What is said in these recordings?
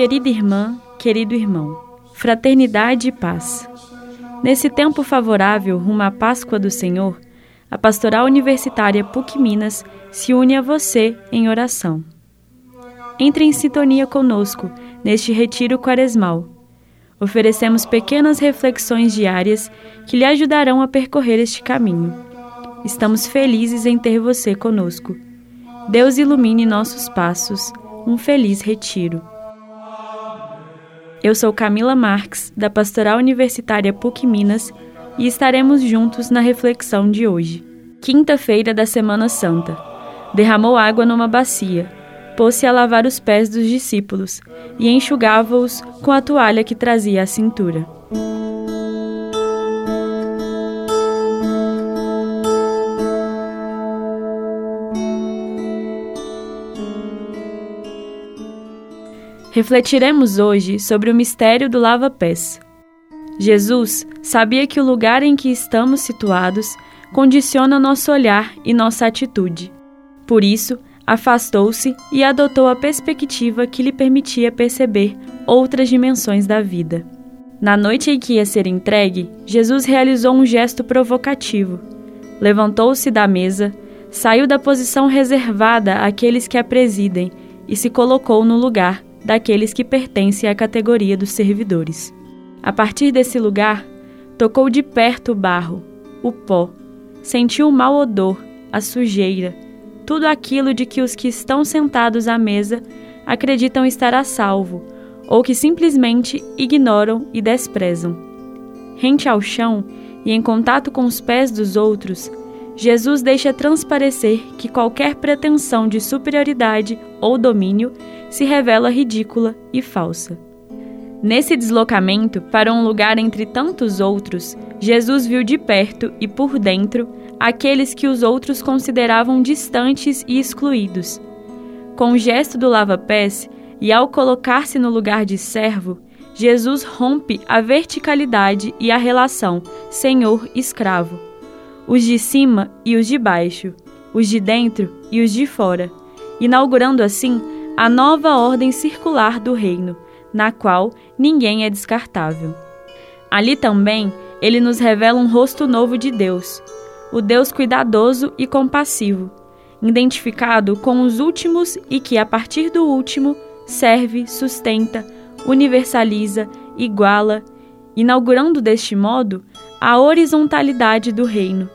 Querida irmã, querido irmão, fraternidade e paz. Nesse tempo favorável rumo à Páscoa do Senhor, a Pastoral Universitária PUC Minas se une a você em oração. Entre em sintonia conosco neste retiro quaresmal. Oferecemos pequenas reflexões diárias que lhe ajudarão a percorrer este caminho. Estamos felizes em ter você conosco. Deus ilumine nossos passos. Um feliz retiro. Eu sou Camila Marques, da Pastoral Universitária PUC Minas, e estaremos juntos na reflexão de hoje. Quinta-feira da Semana Santa. Derramou água numa bacia, pôs-se a lavar os pés dos discípulos e enxugava-os com a toalha que trazia à cintura. Refletiremos hoje sobre o mistério do lava-pés. Jesus sabia que o lugar em que estamos situados condiciona nosso olhar e nossa atitude. Por isso, afastou-se e adotou a perspectiva que lhe permitia perceber outras dimensões da vida. Na noite em que ia ser entregue, Jesus realizou um gesto provocativo. Levantou-se da mesa, saiu da posição reservada àqueles que a presidem e se colocou no lugar daqueles que pertencem à categoria dos servidores. A partir desse lugar, tocou de perto o barro, o pó, sentiu o mau odor, a sujeira, tudo aquilo de que os que estão sentados à mesa acreditam estar a salvo, ou que simplesmente ignoram e desprezam. Rente ao chão e em contato com os pés dos outros, Jesus deixa transparecer que qualquer pretensão de superioridade ou domínio se revela ridícula e falsa. Nesse deslocamento para um lugar entre tantos outros, Jesus viu de perto e por dentro aqueles que os outros consideravam distantes e excluídos. Com o gesto do lava-pés e ao colocar-se no lugar de servo, Jesus rompe a verticalidade e a relação senhor-escravo, os de cima e os de baixo, os de dentro e os de fora, inaugurando assim a nova ordem circular do reino, na qual ninguém é descartável. Ali também ele nos revela um rosto novo de Deus, o Deus cuidadoso e compassivo, identificado com os últimos e que, a partir do último, serve, sustenta, universaliza, iguala, inaugurando deste modo a horizontalidade do reino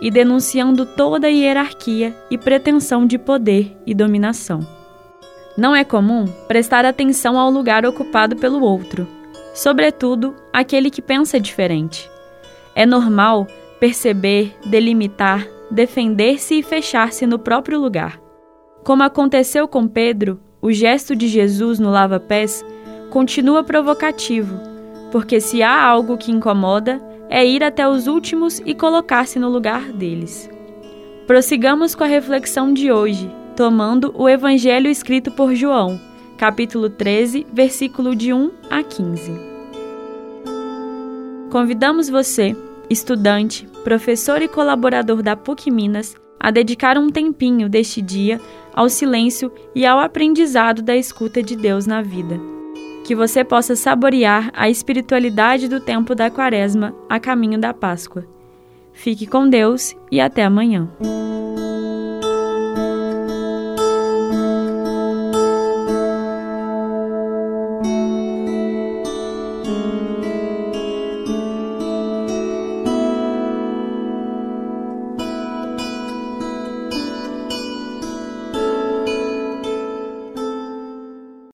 e denunciando toda a hierarquia e pretensão de poder e dominação. Não é comum prestar atenção ao lugar ocupado pelo outro, sobretudo aquele que pensa diferente. É normal perceber, delimitar, defender-se e fechar-se no próprio lugar. Como aconteceu com Pedro, o gesto de Jesus no lava-pés continua provocativo, porque se há algo que incomoda, é ir até os últimos e colocar-se no lugar deles. Prossigamos com a reflexão de hoje, tomando o Evangelho escrito por João, capítulo 13, versículo de 1 a 15. Convidamos você, estudante, professor e colaborador da PUC Minas, a dedicar um tempinho deste dia ao silêncio e ao aprendizado da escuta de Deus na vida. Que você possa saborear a espiritualidade do tempo da Quaresma a caminho da Páscoa. Fique com Deus e até amanhã.